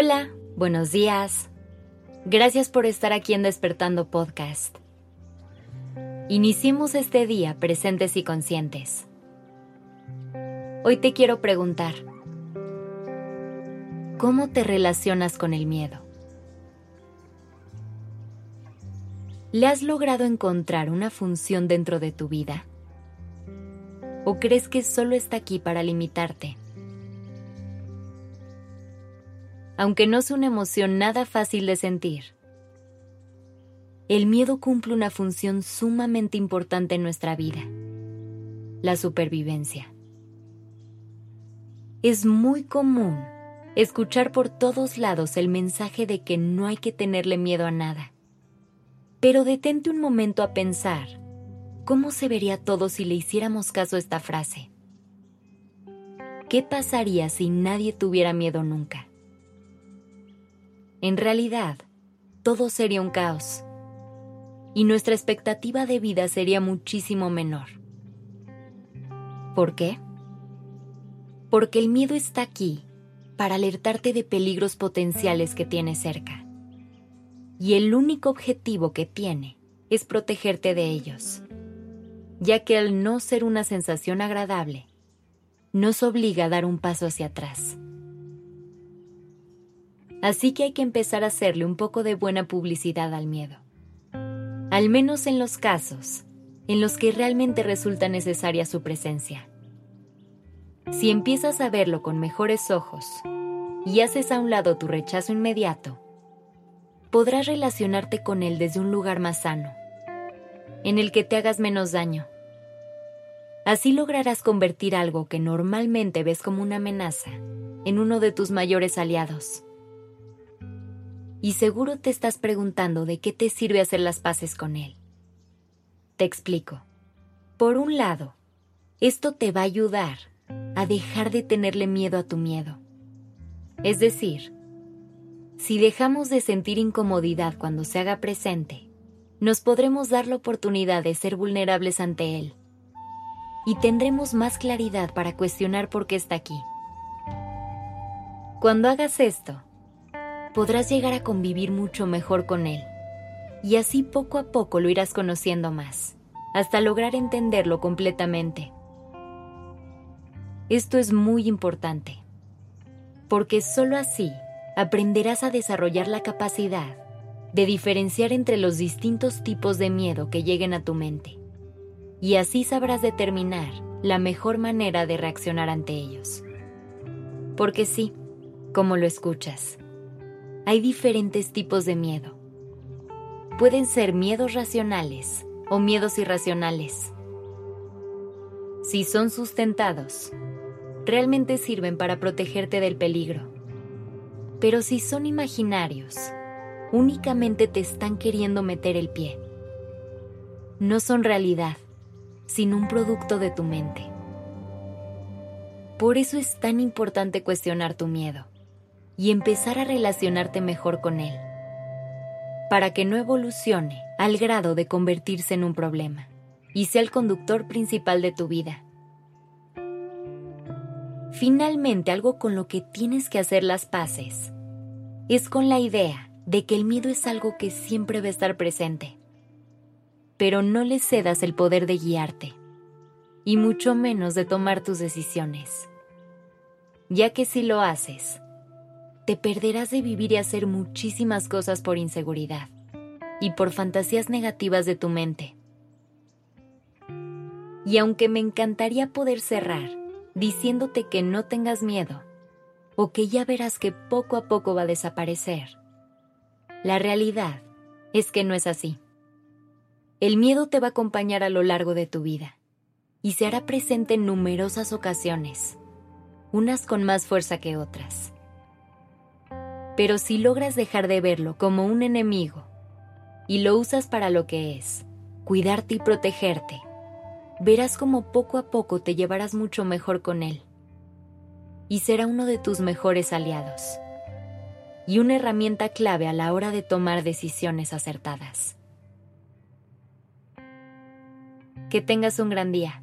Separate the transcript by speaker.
Speaker 1: Hola, buenos días. Gracias por estar aquí en Despertando Podcast. Iniciemos este día presentes y conscientes. Hoy te quiero preguntar, ¿cómo te relacionas con el miedo? ¿Le has logrado encontrar una función dentro de tu vida? ¿O crees que solo está aquí para limitarte? Aunque no es una emoción nada fácil de sentir. El miedo cumple una función sumamente importante en nuestra vida, la supervivencia. Es muy común escuchar por todos lados el mensaje de que no hay que tenerle miedo a nada. Pero detente un momento a pensar cómo se vería todo si le hiciéramos caso a esta frase. ¿Qué pasaría si nadie tuviera miedo nunca? En realidad, todo sería un caos y nuestra expectativa de vida sería muchísimo menor. ¿Por qué? Porque el miedo está aquí para alertarte de peligros potenciales que tienes cerca. Y el único objetivo que tiene es protegerte de ellos, ya que al no ser una sensación agradable, nos obliga a dar un paso hacia atrás. Así que hay que empezar a hacerle un poco de buena publicidad al miedo. Al menos en los casos en los que realmente resulta necesaria su presencia. Si empiezas a verlo con mejores ojos y haces a un lado tu rechazo inmediato, podrás relacionarte con él desde un lugar más sano, en el que te hagas menos daño. Así lograrás convertir algo que normalmente ves como una amenaza en uno de tus mayores aliados. Y seguro te estás preguntando de qué te sirve hacer las paces con él. Te explico. Por un lado, esto te va a ayudar a dejar de tenerle miedo a tu miedo. Es decir, si dejamos de sentir incomodidad cuando se haga presente, nos podremos dar la oportunidad de ser vulnerables ante él y tendremos más claridad para cuestionar por qué está aquí. Cuando hagas esto, podrás llegar a convivir mucho mejor con él. Y así poco a poco lo irás conociendo más, hasta lograr entenderlo completamente. Esto es muy importante, porque sólo así aprenderás a desarrollar la capacidad de diferenciar entre los distintos tipos de miedo que lleguen a tu mente, y así sabrás determinar la mejor manera de reaccionar ante ellos. Porque sí, como lo escuchas, hay diferentes tipos de miedo. Pueden ser miedos racionales o miedos irracionales. Si son sustentados, realmente sirven para protegerte del peligro. Pero si son imaginarios, únicamente te están queriendo meter el pie. No son realidad, sino un producto de tu mente. Por eso es tan importante cuestionar tu miedo y empezar a relacionarte mejor con él, para que no evolucione al grado de convertirse en un problema y sea el conductor principal de tu vida. Finalmente, algo con lo que tienes que hacer las paces es con la idea de que el miedo es algo que siempre va a estar presente, pero no le cedas el poder de guiarte y mucho menos de tomar tus decisiones, ya que si lo haces, te perderás de vivir y hacer muchísimas cosas por inseguridad y por fantasías negativas de tu mente. Y aunque me encantaría poder cerrar diciéndote que no tengas miedo, o que ya verás que poco a poco va a desaparecer, la realidad es que no es así. El miedo te va a acompañar a lo largo de tu vida y se hará presente en numerosas ocasiones, unas con más fuerza que otras. Pero si logras dejar de verlo como un enemigo y lo usas para lo que es, cuidarte y protegerte, verás como poco a poco te llevarás mucho mejor con él y será uno de tus mejores aliados y una herramienta clave a la hora de tomar decisiones acertadas. Que tengas un gran día.